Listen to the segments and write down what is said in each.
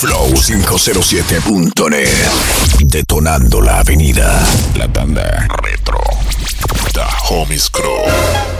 Flow507.net. Detonando la avenida. La tanda retro. The Homies Crew.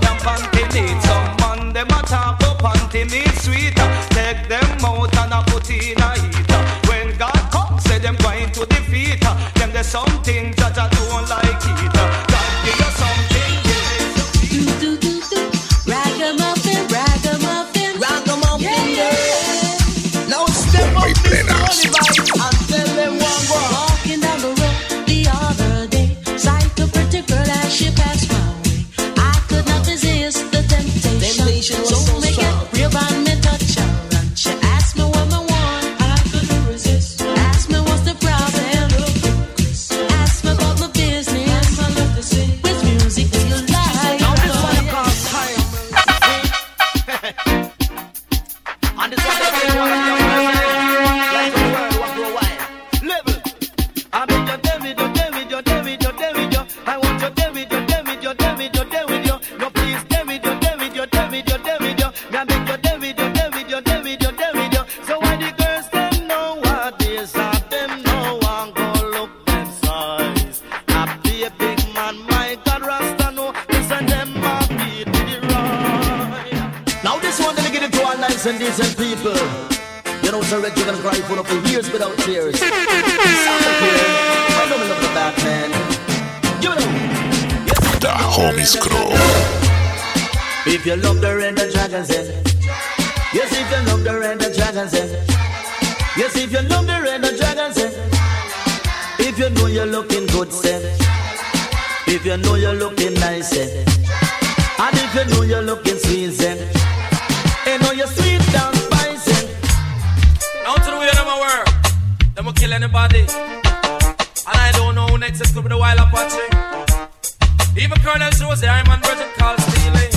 without tears. Sound like here. I don't love the back, man. You know. The Homies Crew. if you love the red, the dragon says. Yes, if you love the red, the dragon says. Yes, if you love the red, the dragon says. If you know you're looking good, say. If you know you're looking nice, say. And if you know you're looking sweet, say. And know you're sweet kill anybody. And I don't know who next is could be the wild Apache. Even Colonel the Iron Man version called Steely.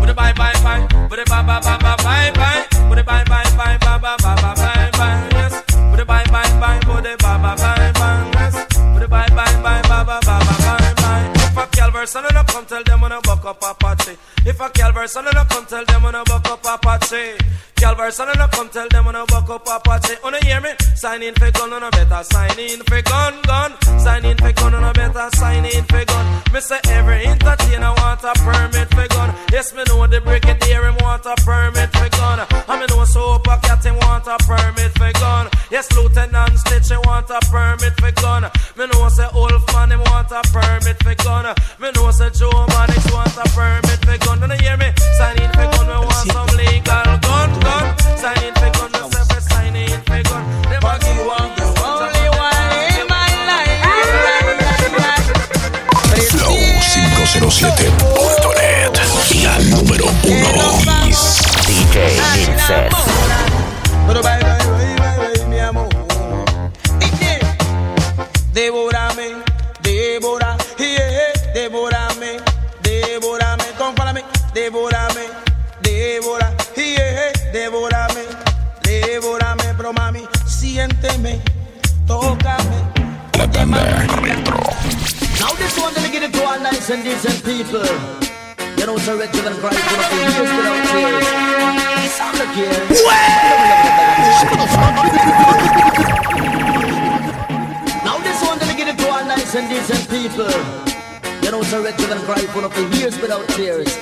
With a bye bye bye. With a bye bye bye bye bye bye. With a bye bye bye bye bye bye bye bye bye. Yes. With a bye bye bye. With a bye bye bye bye. Yes. With a bye bye bye bye bye bye bye bye. If a Calvary son and come tell them when I buck up Apache. If a Calvary son and come tell them when I buck up Apache. Calvary son and come tell them when I buck up Apache. Wanna hear me? Sign in for gun a better sign in for gun gun. Sign in for gun a better sign in for gun. Me say every entertainer want a permit for gun. Yes, me know the brigadier him want a permit for gun. And me know Super Cat him want a permit for gun. Yes, Lieutenant Stitch he want a permit for gun. Me know say Wolfman him want a permit for gun. Me know say Joe Maddox want a permit for gun. Don't you hear me? Sign in Dice, Devórame, devora, yeah, devórame, devórame, compárame, devórame, devora, yeah, devórame, devórame, pero mami, siénteme, tócame. La tanda retro. Now this one, let me get it to all nice and decent people. You know, sir, Richard and Christ for the years without tears. Like. Now this one, to all nice and decent people. You know, sir, Richard and Christ for the years without tears.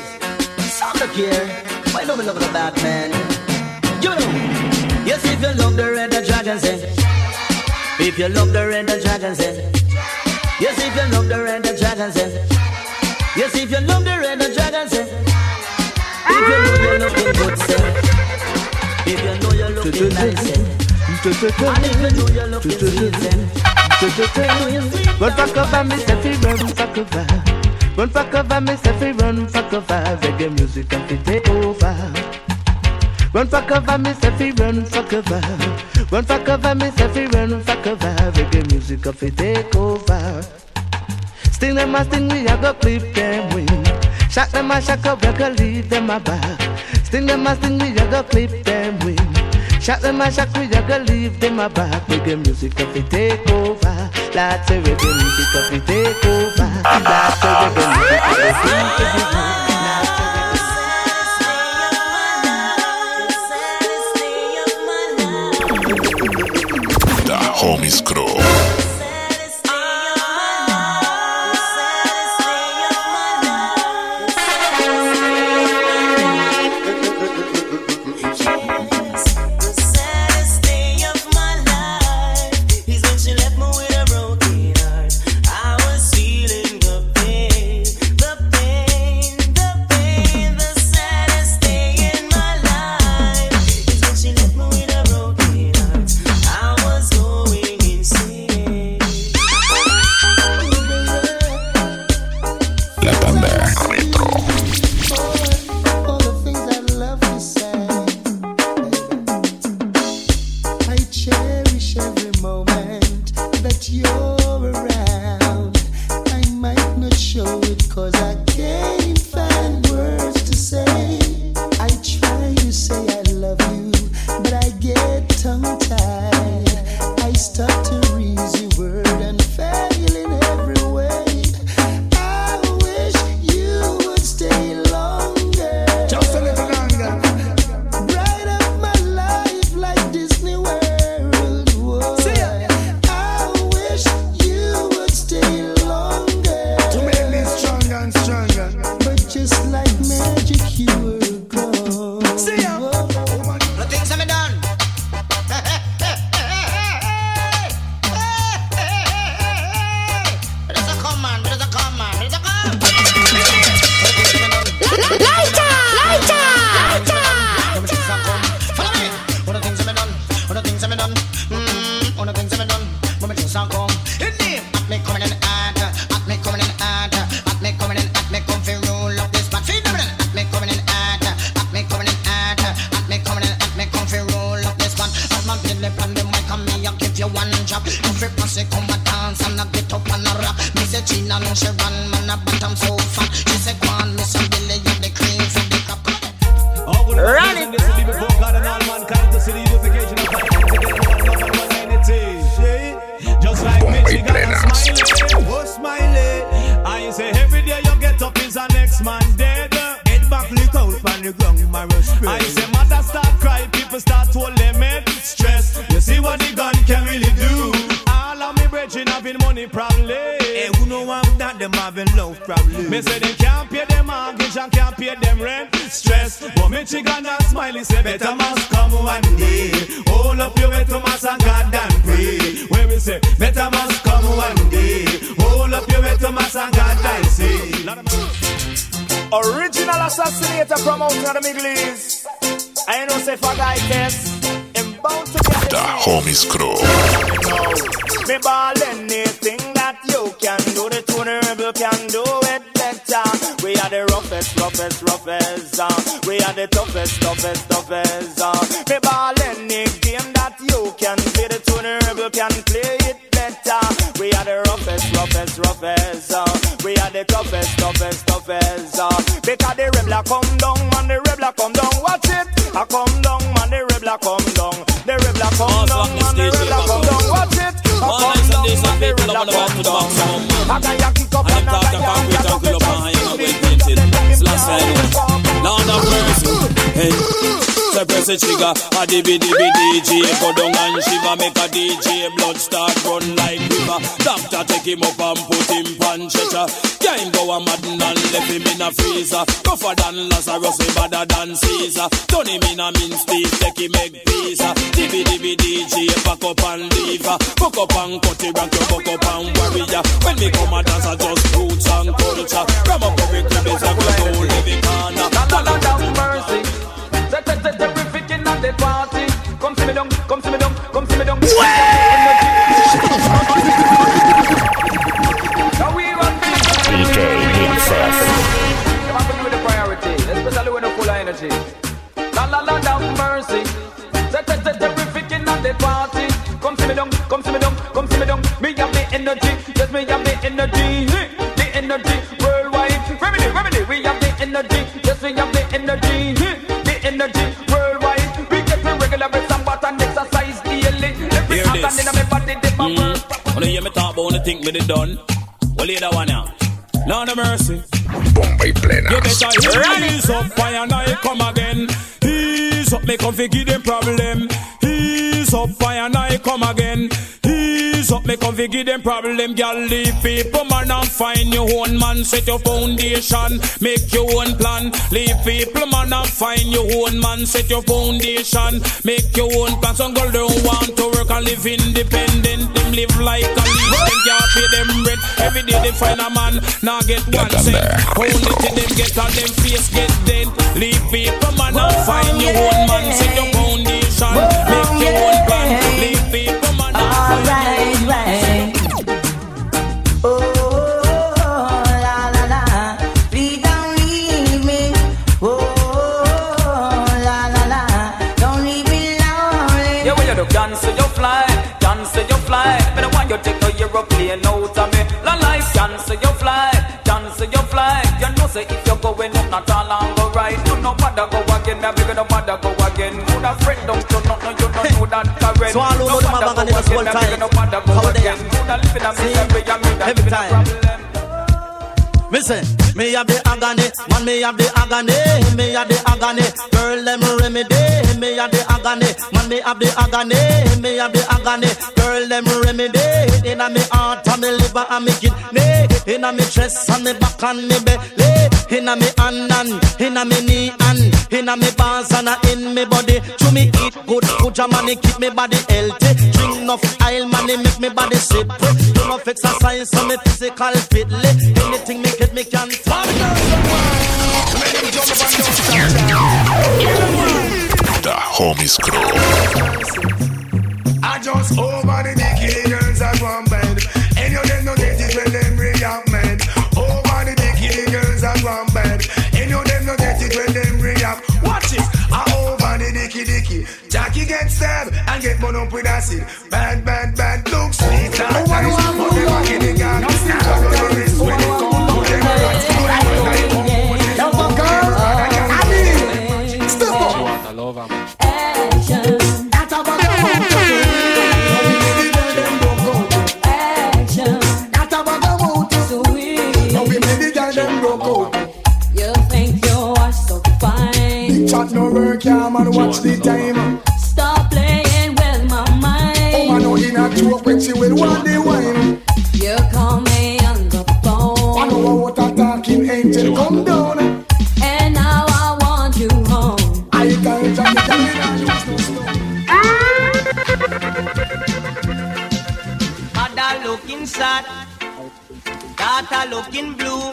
Sound like here. Why don't we love the Batman? You know, yes, if you love the red, the dragon say. If you love the red, the dragon say. Yes, if you love the red, the dragon says. Yes, if you love the red, the dragon says. Run for cover, me say fi run for cover. Run for cover, me say fi run for cover. Reggae music can fi take over. Run for cover, me say fi run for cover. Run for cover, me say fi run for cover. Reggae music can fi take over. Sting them a sting, we a go clip them wing. Shock them a shock up, we go leave them a back. Sting them a sting, we a go clip them wing. Shock them a shock, we a go leave them a back. Reggae music can fi take over. Lots of reggae music can fi take over. Lots of reggae music can fi take over. Homies Crew. Limit stress. You see what the gun can really do. All of me brethren having money problem. Hey, eh, who know want that them having love problem. Me say they can't pay them mortgage and can't pay them rent. Stress, but Michigan and Smiley say better must come one day. Hold up your way to mass and God and pray. Where we say better must come one day. Hold up your way to mass and God and say. Original assassinator promoting of the Middle East. I know say for guy test. Him bound to get The Homies Crew. Me ball anything that you can do. The can do it roughest, roughest, roughest. Uh. We are the toughest, toughest, toughest. Uh. Me ball any game that you can play. The Tony Rebel can play it better. We are the roughest, roughest, roughest. Uh. We are the toughest, toughest, toughest. Uh. Because the rebel come down, man, the rebel come down. Watch it, I come down, man, the rebel come down. The rebel come down, man, the rebel come down. Watch it, I come down, man, the rebel love come down. I got ya Slash Hey. So press the trigger, a dibby dibby DJ Go down and shiver, make a DJ Blood start run like river Doctor take him up and put him on stretcher him go a madden and left him in a freezer. Tougher than Lazarus, he badder than Caesar. Turn him in a mince beef, take him egg pizza. Dibby dibby DJ, pack up and leave. Cook up and cut it, rank your cook up and warrior. When me come a dance, I just roots and culture. Ram up every crib, it's like a whole living corner. La la la mercy. Set set set terrific in the party. Come see me down, come see me down, come see me down. Now we run DJ Mixes. Come on, with the priority, especially when you're full of energy. La la la down mercy. Set set set terrific in the party. Come see me down, come see me down, come see me down. Me have the energy, yes me have the energy, the energy worldwide. Remedy, remedy, we have the energy, yes we have the energy, energy worldwide. We get the regular bread and butter and exercise daily. Every Hear organ this. in my body, they my work. Mm. Wanna hear me talk about the think me the done? Well, hear that one now. Lord of mercy. Bomba y plena. You better ease up, fire and I come again. Ease up, make up give them problem. Ease up, fire and I come again. Up, make up give them problem. Girl, leave people, man, and find your own man. Set your foundation, make your own plan. Leave people, man, and find your own man. Set your foundation, make your own plan. Some girl don't want to work and live independent. Them live like a leech, them can't pay them rent. Every day they find a man, now get one cent. Only till them get on them face get dead. Leave people man and find your own man. Set your foundation, make your own plan. Aeroplane out of me. La life, cancel your flight, cancel your flight. You know, say if you're going up, not all long go right. You know, bother go again, me bigger no bother go again. Would have friend don't you know, no, you don't know that current. So all who know the man bang on the whole time. How they are? See? Every time. Me say, me have the agony, man, me have the agony, me have the agony. Girl, them remedy, me have the agony, man, me have the agony, me have the agony. Girl, them remedy, inna me heart and me liver and me kidney, inna me chest and me back and me belly, inna me hand and inna me knee and inna me balls and a in me body. To me eat good food, money keep me body healthy. Drink enough oil, money make me body sip. Do enough exercise, so me physical fitly. Anything me get me can talk. The homies crew. I just over the dicky Get stabbed and get burned up with acid. Bad, bad, bad. Look sweet and nice. Joke when she will want the wine. You call me on the phone. I know what a talking angel come down. And now I want you home. I can't tell you that Mother looking sad, daughter looking blue.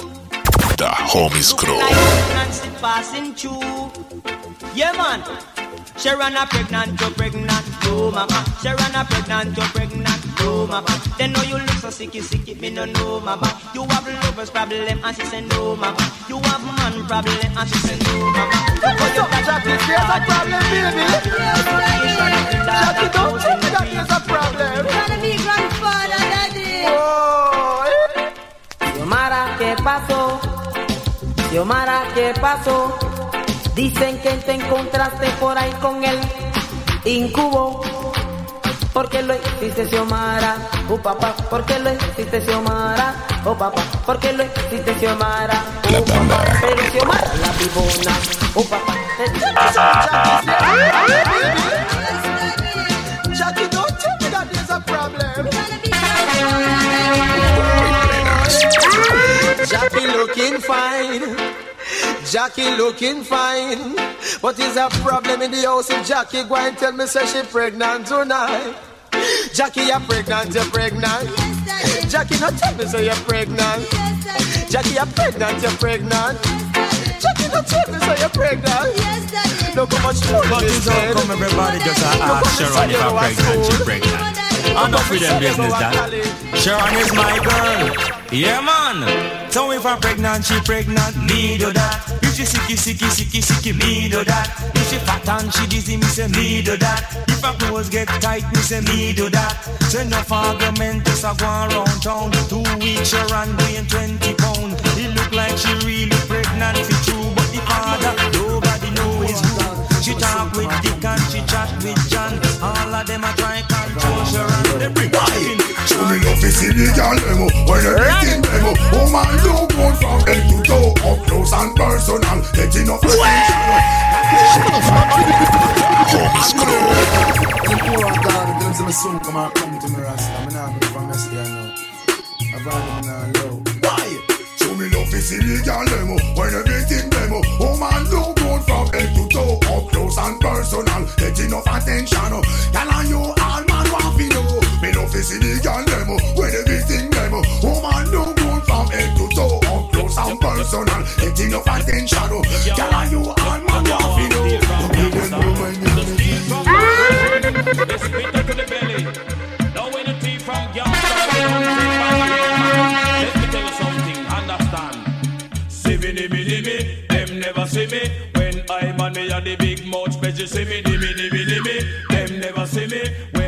The homies crew. Like pregnancy passing through. Yeah, man. Sharon a pregnant, you pregnant, no mama. Sharon a pregnant, you pregnant, no mama. They know you look so sicky, sicky, me no know mama. You have lovers problem, and she say no mama. You have man problem, and she say no mama. Look how you got Jackie, there's a problem, baby. Jackie, don't tell me that a problem. Gonna be grandfather, daddy. Xiomara, ¿qué pasó? Xiomara, ¿qué pasó? Dicen que te encontraste por ahí con el incubo. ¿Por qué uh, lo hiciste, Xiomara? Oh, papá, ¿por qué lo hiciste, Xiomara? Oh, papá, ¿por qué lo hiciste, Xiomara? Oh, papá, pero Xiomara la vivona. Oh, papá, Jackie, don't tell me that there's a problem. Jackie looking fine. Jackie looking fine. But is a problem in the house if Jackie go and tell me say she pregnant tonight. Jackie, you're pregnant, you're pregnant. Jackie, not tell me say you're pregnant. Jackie, you're pregnant, you're pregnant. Jackie, not tell me say you're pregnant. Look how much money But this it's how come everybody just ask Sharon if I'm pregnant, she pregnant. Enough with them business that. Sharon is my girl. Yeah, man. So if I'm pregnant, she pregnant, me do that. If she sicky, sicky, sicky, sicky, me do that. If she fat and she dizzy, me say me do that. If her clothes get tight, me say me do that. So enough argument, just a go around town. Two weeks, Sharon weighing 20 pound. It look like she really pregnant, for true, but the father, nobody know is who. She talk with Dick and she chat with John. All of them a try control Bring. Show me love is illegal demo When everything demo Woman do good from head to toe Up close and personal Get enough Homies Crew. Poor God, them say me soon come and come to me rasta. Me nah be from yesterday now. I've had them now. Why? Show me love is illegal demo When everything demo Woman do good from head to toe Up close and personal Get enough attention oh. Girl and you all man want to know Me love is illegal demo When everything demo Woman do good from head to toe Up close and personal Get enough attention Girl and you all man know You give them no when you Let's spit to the belly. Now when the tea from gangsta, we don't take back again. Let me tell you something, understand? See me, dimmy, dimmy, them never see me. When I'm on me and the big mouth special, see me, dimmy, dimmy, dimmy, them never see me.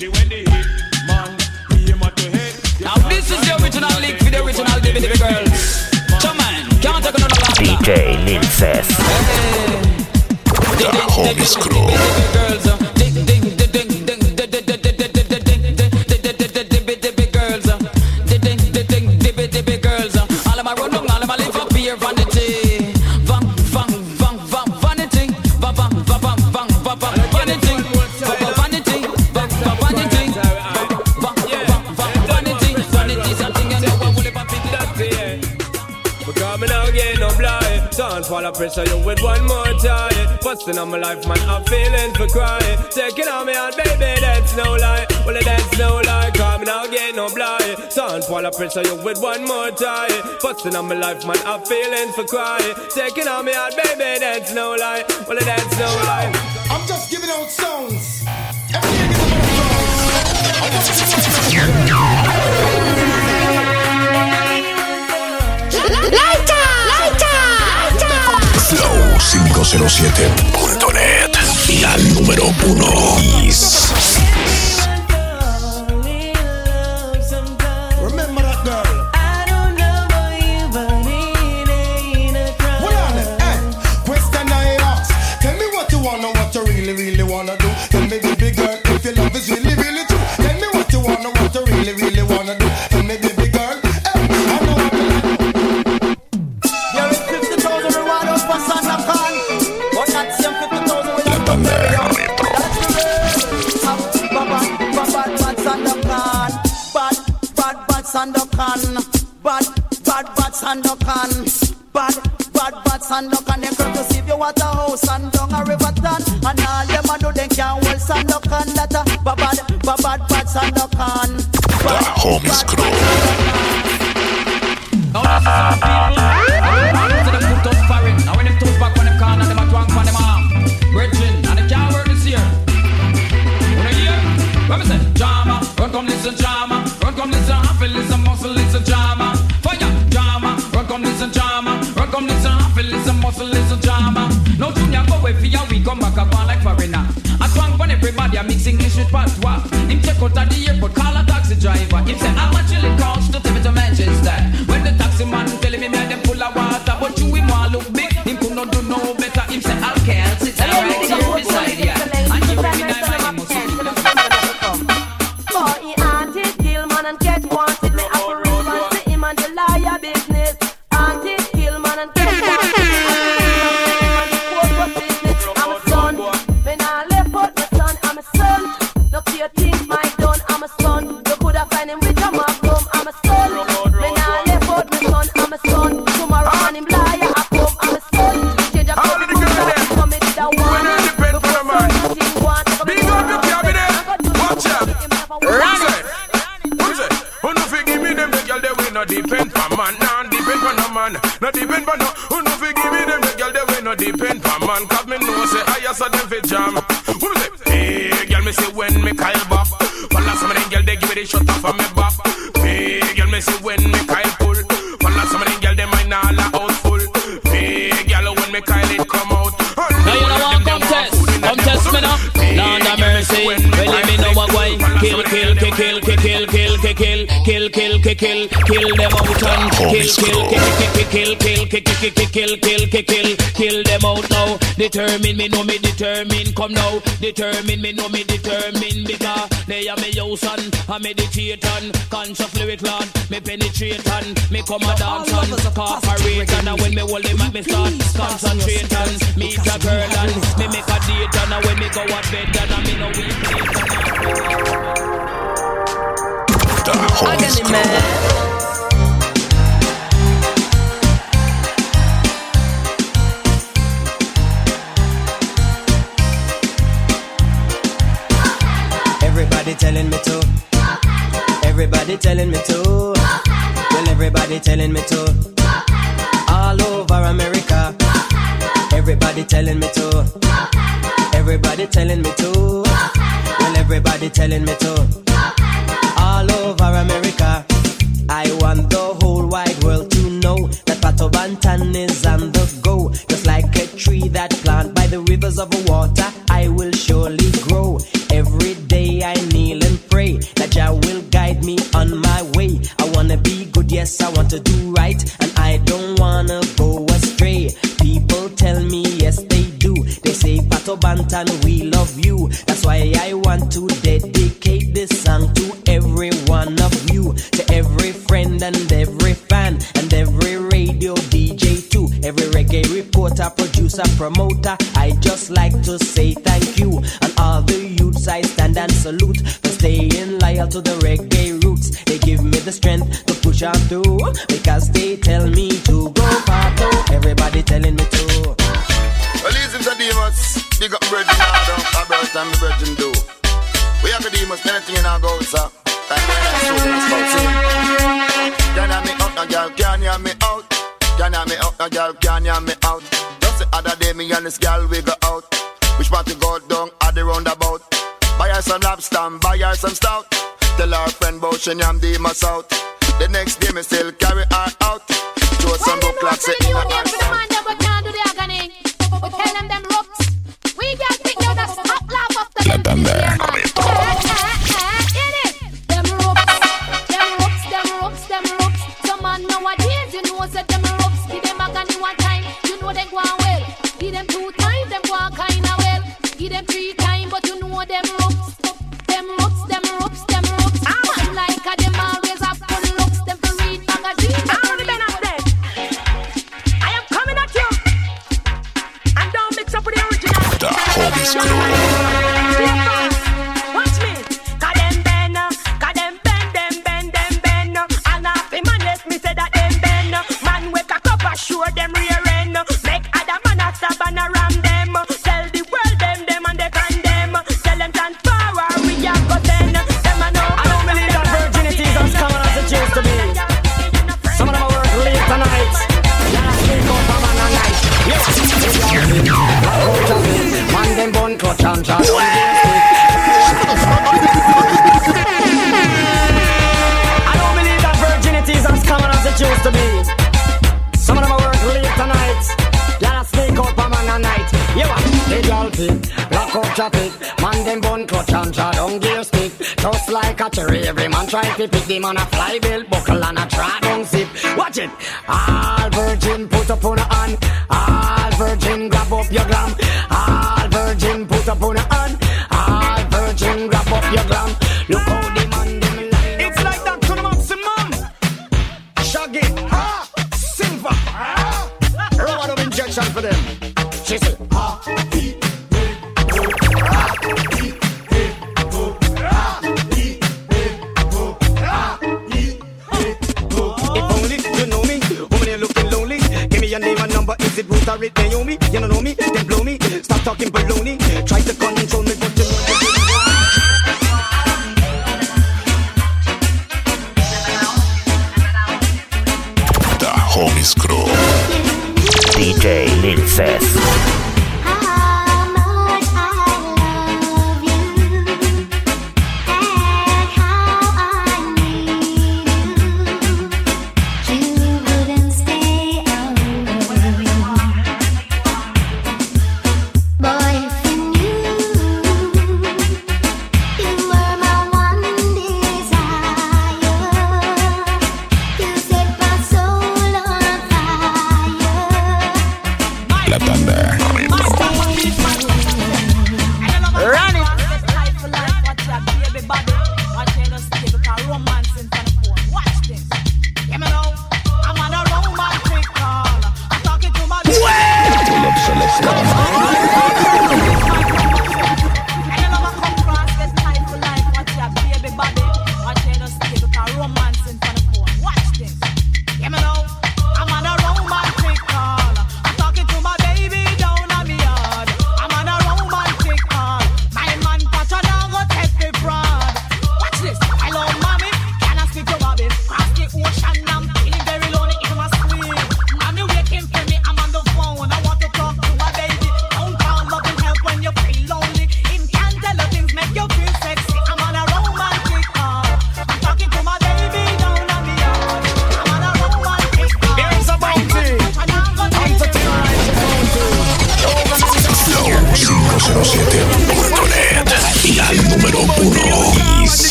Mouth when they hit, man, aim at your head. Now this is the original link for the original Dimmy Dimmy girls. Come on, can't take another longer. DJ Lil Ces. The Homies Crew. Busting on my life man. I'm feeling for crying. Taking on me out baby that's no lie. Well it that's no lie. Cause me now get no blind. Don't fall pressure you with one more tie Busting on my life man. I'm feeling for crying. Taking on me out baby that's no lie. Well it that's no lie. I'm just giving out songs. Flow507.net y al número uno. Is. Man, nah depend for no man, no depend for no. Who no fi give me them the girl they way no depend for man, cause me know say I saw them fi jam. Who me say? Hey, girl me say when me Kyle bop, follow some of them girl they give me the shut off of me. Hey, girl me say when me Kyle pull, follow some of them girl they mind all a house full. Hey, girl when me Kyle it come out. Now you know what come test, come test me now. Lord have mercy, well let me know what why. Kill, kill, kill, kill, kill, kill, kill, kill, kill, kill, kill, kill, kill, kill them out and kill, kill, kill, kill, kill, kill, kill, kill, kill, kill, kill, kill them out now. Determine me, know me determine, come now. Determine me, know me determine because they are me house and I meditate and conscious lyric lord. Me penetrate and me come a dance and cooperate and when me hold them at me start concentrate and meet a girl and me make a date and when me go out bed and I me no weak Man. Everybody telling me to. Everybody telling me to. Well, everybody telling me to. All over America. Everybody telling me to. Everybody telling me to. Well, everybody telling me to. Every fan, and every radio DJ too, every reggae reporter, producer, promoter. I just like to say thank you, and all the youths I stand and salute for staying loyal to the reggae roots. They give me the strength to push on through because they tell me to go Pato. Everybody telling me to. Well, to Demas. Big up Virgin Order. A birth and Virgin do. We have Demas. Anything in our goals, sir. Time when Can you me out, no girl? Can you me out? Can you me out, no girl? Can you me out? Just the other day, me and this girl we go out. Which part to go down at the roundabout? Buy her some lobster, buy her some stout. Tell her friend about she am Demas out. The next day, me still carry her out. Throw some book clocks in Yeah, girl pick, lock up traffic. Man, them bun clutch and jaw down gear stick. Just like a cherry, every man try to pick them on a fly bill, buckle and a try down zip. Watch it. All virgin put up on a hand. All virgin grab up your glam. All number. It Ruth or it Naomi? You don't know me, then blow me. Stop talking baloney. Try to control me, but you know you didn't. Homies Crew. DJ Lil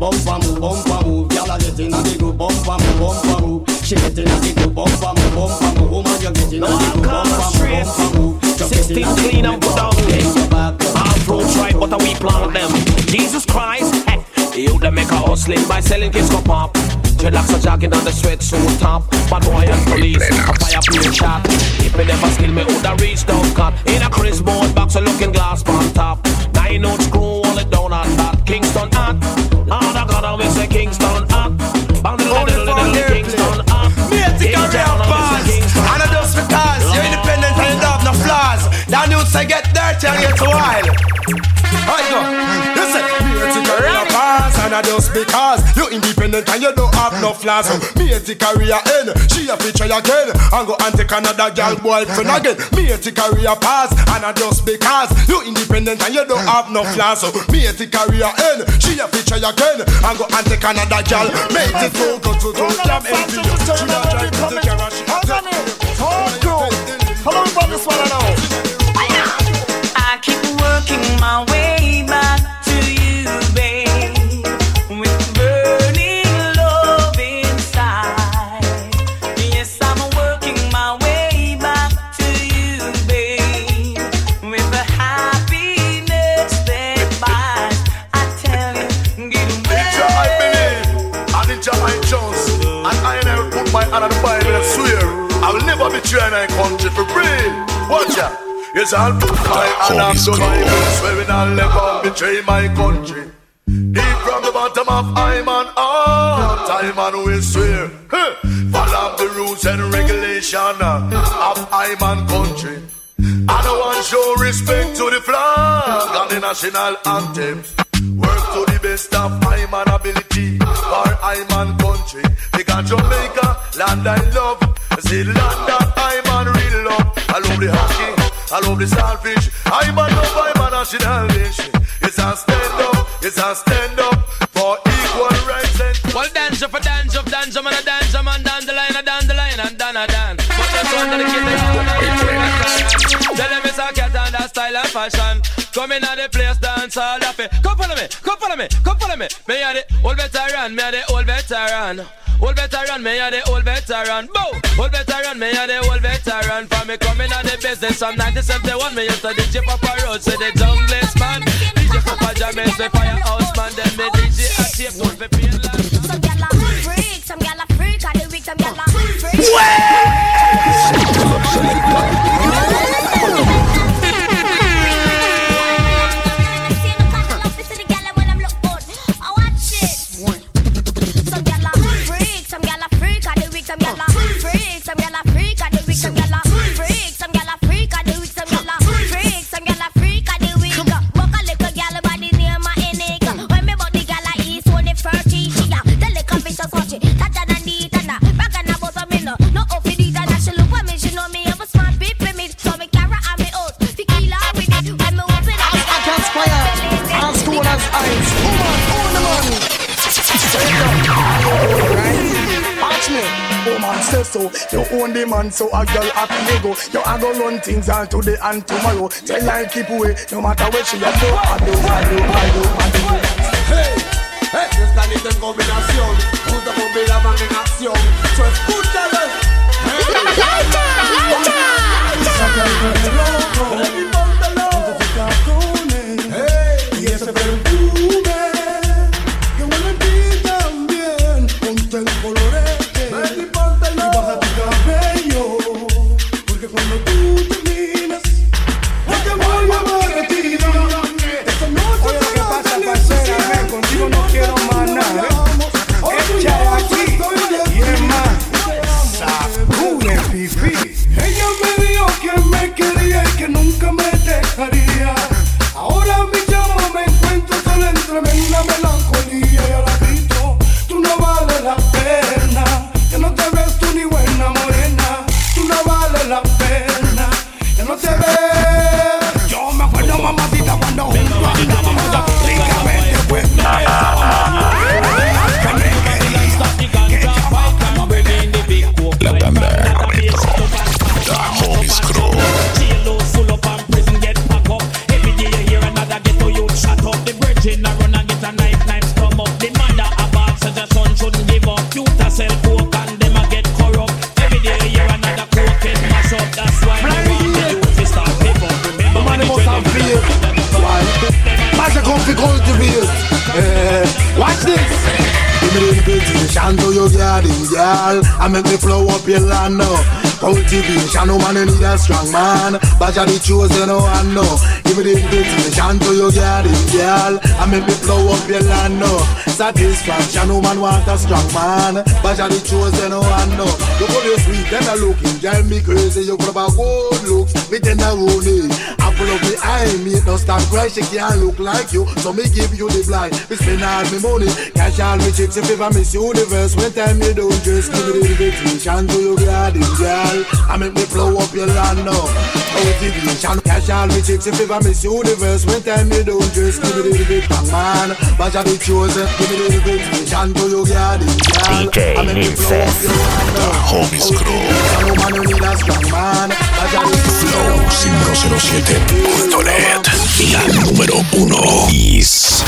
Bumper move, bumper move, gyal a get in a the group, bumper move, bumper move. She get in a the group, bumper move, bumper move. Woman you get in the group, bumper move, bumper move. Just get in a 16 clean and put down. back. Afro tribe, but we plant them. Jesus Christ, hey, you them make a hustling by selling kids go pop. Dreadlocks are jogging on the sweat so top. Bad boy and police, a fire play shot. If me never skill me, woulda reach down cut. In a Chris board box, a looking glass on top. Nine note screw, all it down on that. Kingston hot. Ah. Kingston the little little little Kingston hot. Me a real pass And I just because you're independent and you have no flaws. That youth say get dirty and get wild. I go And I just because you're independent and you don't have no flaws. So Me a a real end She a feature again. And go and take another girl boyfriend again. Me a a pass And I just because you're independent and you don't have no flaws. So Me a a real end She a feature again. And go and take another girl. Make it so good to Damn envy you She not try to take care Watch out. Yes, I'll put my hand on the Bible, swearing I'll never betray my country. Deep from the bottom of I'm an heart, I'm an will swear. Huh. Follow the rules and regulation of I'm an country. I don't want show respect to the flag and the national anthem. Work to the best of my man ability for I man country. Because Jamaica, land I love, the land that I man real love. The hockey, I love the saltfish. I man oh, love I man national dish. It's a stand up, it's a stand up for equal rights and. Well, dance for dance of dance, up, man, a dance, man, down the line, a down the line, and down a down. But this one dedicated to Tell them it's a cat and a style and fashion. Come in at the place, dance all of it. Come follow me, come follow me, come follow me. Me are the old veteran, me are the old veteran. Old veteran, me are the old veteran. Bow! Old veteran, me are the old veteran. For me coming at the business from 1971, me used to DJ Papa Road, say the junglist man. DJ Papa Jamaica say firehouse man, then me DJ a tape don't be paying. Some gyal a freak, some gyal a freak, and the weak, some gyal a freak. So. You own the man, so a girl have to go. You a go run things all today and tomorrow. Tell her keep away, no matter what she a do. I do, I do, I do, I do. Hey, hey, esta en combinación, junto con Villaban en acción. So escúchalo. Y Me the to your garden, girl. I make me flow up your land now. Cultivation, no man, you need a strong man. But you're the chosen one, no. Give me the invitation to your garden, girl. I make me flow up your land now. Satisfaction, no man want a strong man. But you're the chosen one, no. Look how you sweet and a looking, girl, me crazy. You got about good looks, me tender rooney. Apple of the eye, me no stop cry, she can't look like you. So me give you the blind. Me spend all me money, cash all me chicks if ever miss universe. When time you don't just give me the invitation to your garden, girl. I make me flow up your land now. Oh, Motivation, cash all me chicks if ever miss universe. When time you don't just give me the invitation, man. But I be chosen, give me the invitation to your garden, girl. DJ I make me flow up Lil Ces. your land now. Homies Crew. No man, you need a strong man. But I be Flow507.net. La número uno. Is.